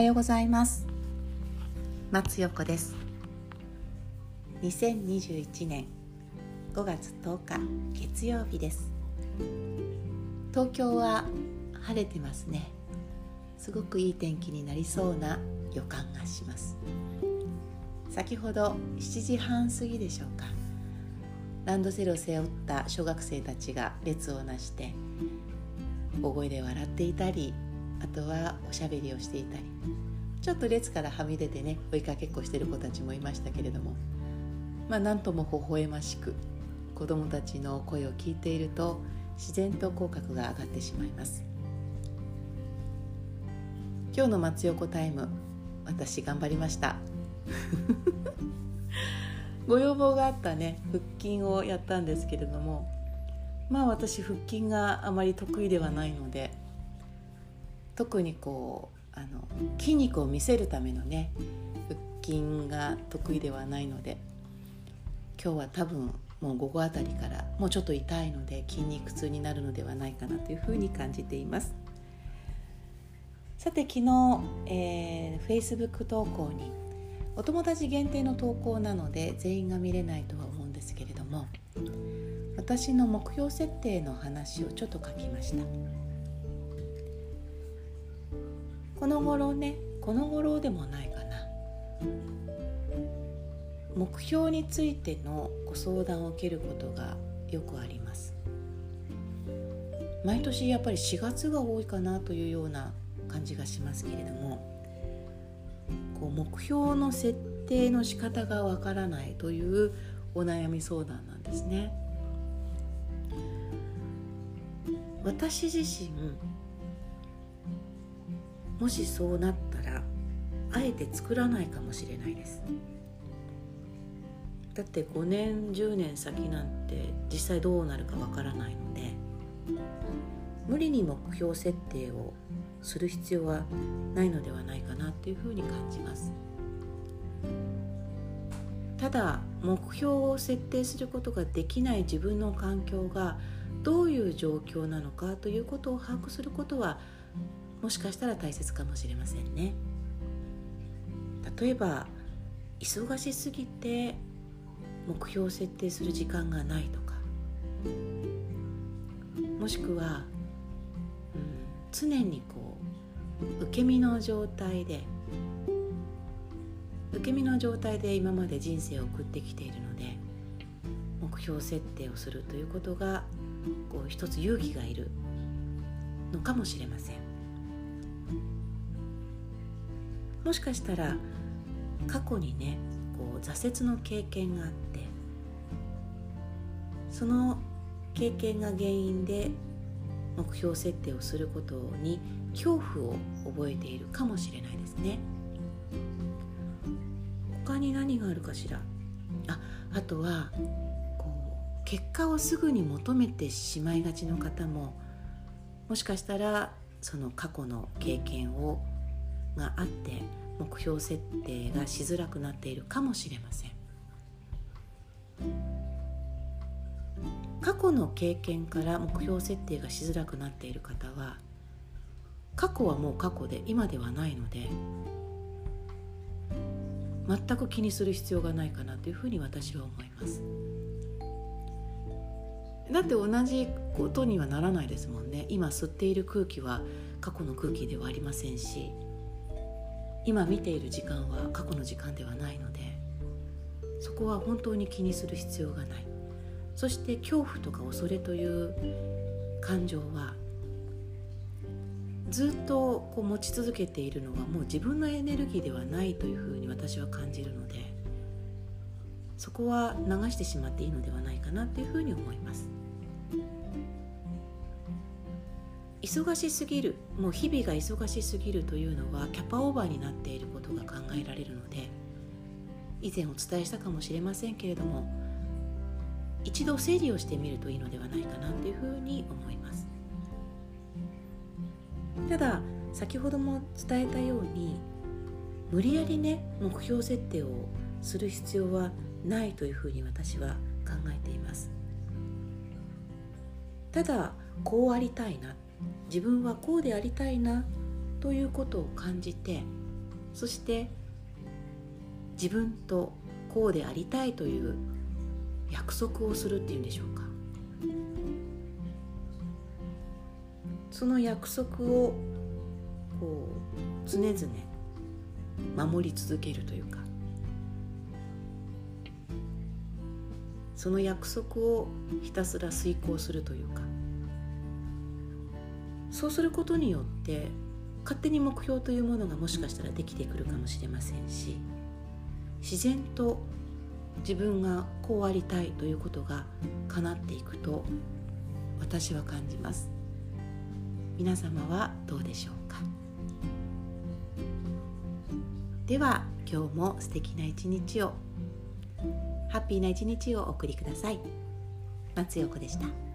はようございます。松代子です。2021年5月10日月曜日です。東京は晴れてますね。すごくいい天気になりそうな予感がします。先ほど7時半過ぎでしょうか。ランドセルを背負った小学生たちが列をなして大声で笑っていたりあとはおしゃべりをしていたりちょっと列からはみ出てね追いかけっこしてる子たちもいましたけれどもまあなんとも微笑ましく子どもたちの声を聞いていると自然と口角が上がってしまいます。今日の松横タイム私頑張りました。ご要望があったね腹筋をやったんですけれどもまあ私腹筋があまり得意ではないので特にこうあの筋肉を見せるためのね腹筋が得意ではないので今日は多分もう午後あたりからもうちょっと痛いので筋肉痛になるのではないかなというふうに感じています。さて昨日、えー、Facebook 投稿にお友達限定の投稿なので全員が見れないとは思うんですけれども私の目標設定の話をちょっと書きました。この頃ねこの頃でもないかな。目標についてのご相談を受けることがよくあります。毎年やっぱり4月が多いかなというような感じがしますけれどもこう目標の設定の仕方がわからないというお悩み相談なんですね。私自身もしそうなったらあえて作らないかもしれないです。だって5年10年先なんて実際どうなるかわからないので無理に目標設定をする必要はないのではないかなというふうに感じます。ただ目標を設定することができない自分の環境がどういう状況なのかということを把握することはもしかしたら大切かもしれませんね。例えば忙しすぎて目標を設定する時間がないとか。もしくは、うん、常にこう受け身の状態で受け身の状態で今まで人生を送ってきているので目標設定をするということがこう一つ勇気がいるのかもしれません。もしかしたら過去にねこう挫折の経験があってその経験が原因で目標設定をすることに恐怖を覚えているかもしれないですね。他に何があるかしら？ああとはこう結果をすぐに求めてしまいがちの方ももしかしたらその過去の経験をがあって目標設定がしづらくなっているかもしれません。過去の経験から目標設定がしづらくなっている方は過去はもう過去で今ではないので全く気にする必要がないかなというふうに私は思います。だって同じことにはならないですもんね。今吸っている空気は過去の空気ではありませんし今見ている時間は過去の時間ではないのでそこは本当に気にする必要がない。そして恐怖とか恐れという感情はずっとこう持ち続けているのはもう自分のエネルギーではないというふうに私は感じるのでそこは流してしまっていいのではないかなというふうに思います。忙しすぎるもう日々が忙しすぎるというのはキャパオーバーになっていることが考えられるので以前お伝えしたかもしれませんけれども一度整理をしてみるといいのではないかなというふうに思います。ただ先ほども伝えたように無理やりね目標設定をする必要はないというふうに私は考えています。ただこうありたいな。自分はこうでありたいなということを感じてそして自分とこうでありたいという約束をするっていうんでしょうか。その約束をこう常々守り続けるというか。その約束をひたすら遂行するというか。そうすることによって勝手に目標というものがもしかしたらできてくるかもしれませんし自然と自分がこうありたいということが叶っていくと私は感じます。皆様はどうでしょうか？では今日も素敵な一日をハッピーな一日をお送りください。松陽子でした。